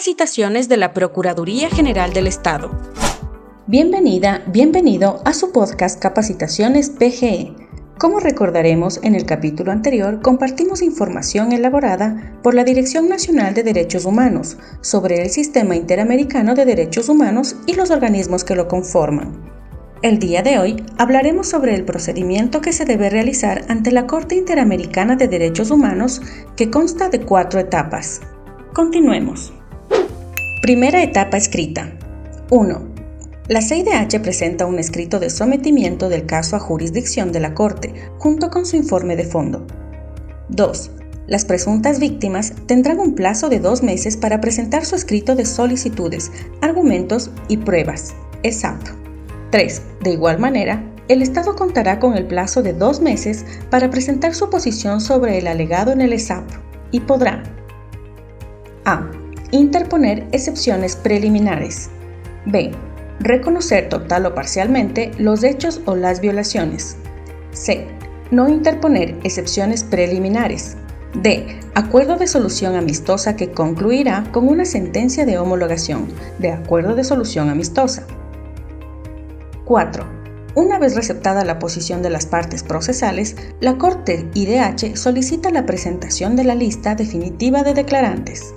Capacitaciones de la Procuraduría General del Estado. Bienvenida, bienvenido a su podcast Capacitaciones PGE. Como recordaremos, en el capítulo anterior compartimos información elaborada por la Dirección Nacional de Derechos Humanos sobre el Sistema Interamericano de Derechos Humanos y los organismos que lo conforman. El día de hoy hablaremos sobre el procedimiento que se debe realizar ante la Corte Interamericana de Derechos Humanos que consta de cuatro etapas. Continuemos. Primera etapa escrita. 1. La CIDH presenta un escrito de sometimiento del caso a jurisdicción de la Corte junto con su informe de fondo. 2. Las presuntas víctimas tendrán un plazo de dos meses para presentar su escrito de solicitudes, argumentos y pruebas, ESAP. 3. De igual manera, el Estado contará con el plazo de dos meses para presentar su posición sobre el alegado en el ESAP y podrá A. Interponer excepciones preliminares. B. Reconocer total o parcialmente los hechos o las violaciones. C. No interponer excepciones preliminares. D. Acuerdo de solución amistosa que concluirá con una sentencia de homologación de acuerdo de solución amistosa. 4. Una vez receptada la posición de las partes procesales, la Corte IDH solicita la presentación de la lista definitiva de declarantes.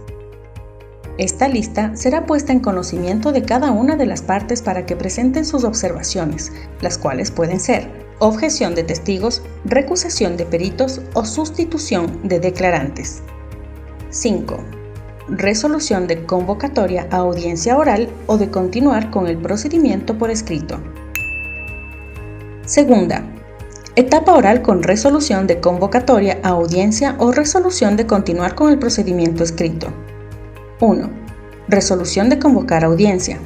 Esta lista será puesta en conocimiento de cada una de las partes para que presenten sus observaciones, las cuales pueden ser objeción de testigos, recusación de peritos o sustitución de declarantes. 5 resolución de convocatoria a audiencia oral o de continuar con el procedimiento por escrito. Segunda, etapa oral con resolución de convocatoria a audiencia o resolución de continuar con el procedimiento escrito. 1. Resolución de convocar audiencia.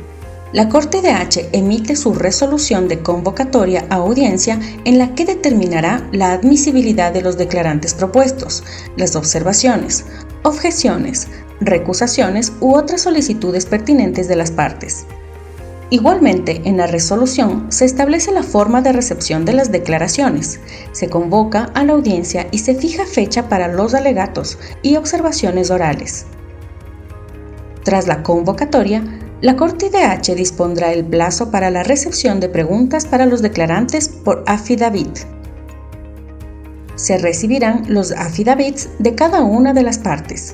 La Corte de H emite su resolución de convocatoria a audiencia en la que determinará la admisibilidad de los declarantes propuestos, las observaciones, objeciones, recusaciones u otras solicitudes pertinentes de las partes. Igualmente, en la resolución se establece la forma de recepción de las declaraciones, se convoca a la audiencia y se fija fecha para los alegatos y observaciones orales. Tras la convocatoria, la Corte IDH dispondrá el plazo para la recepción de preguntas para los declarantes por affidavit. Se recibirán los affidavits de cada una de las partes.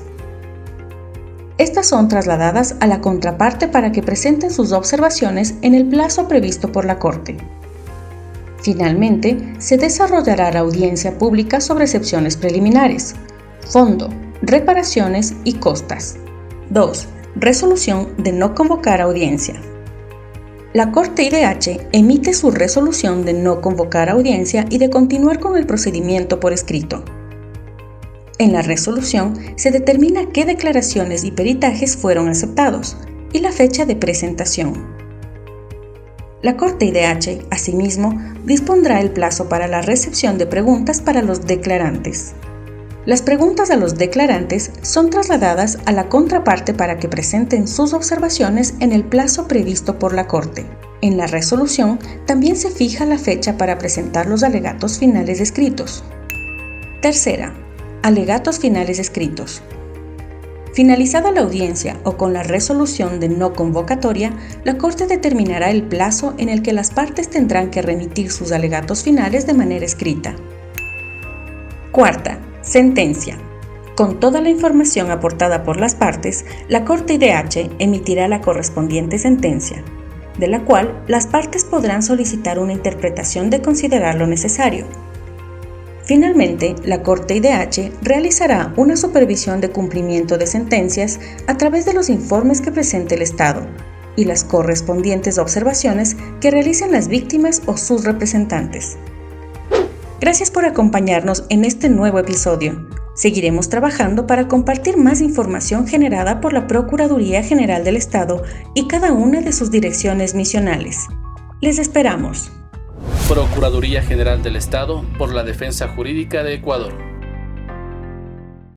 Estas son trasladadas a la contraparte para que presenten sus observaciones en el plazo previsto por la Corte. Finalmente, se desarrollará la audiencia pública sobre excepciones preliminares, fondo, reparaciones y costas. 2. Resolución de no convocar audiencia. La Corte IDH emite su resolución de no convocar audiencia y de continuar con el procedimiento por escrito. En la resolución se determina qué declaraciones y peritajes fueron aceptados y la fecha de presentación. La Corte IDH, asimismo, dispondrá el plazo para la recepción de preguntas para los declarantes. Las preguntas a los declarantes son trasladadas a la contraparte para que presenten sus observaciones en el plazo previsto por la Corte. En la resolución también se fija la fecha para presentar los alegatos finales escritos. Tercera, Alegatos finales escritos. Finalizada la audiencia o con la resolución de no convocatoria, la Corte determinará el plazo en el que las partes tendrán que remitir sus alegatos finales de manera escrita. Cuarta, sentencia. Con toda la información aportada por las partes, la Corte IDH emitirá la correspondiente sentencia, de la cual las partes podrán solicitar una interpretación de considerar lo necesario Finalmente, la Corte IDH realizará una supervisión de cumplimiento de sentencias a través de los informes que presente el Estado y las correspondientes observaciones que realicen las víctimas o sus representantes. Gracias por acompañarnos en este nuevo episodio. Seguiremos trabajando para compartir más información generada por la Procuraduría General del Estado y cada una de sus direcciones misionales. Les esperamos. Procuraduría General del Estado por la Defensa Jurídica de Ecuador.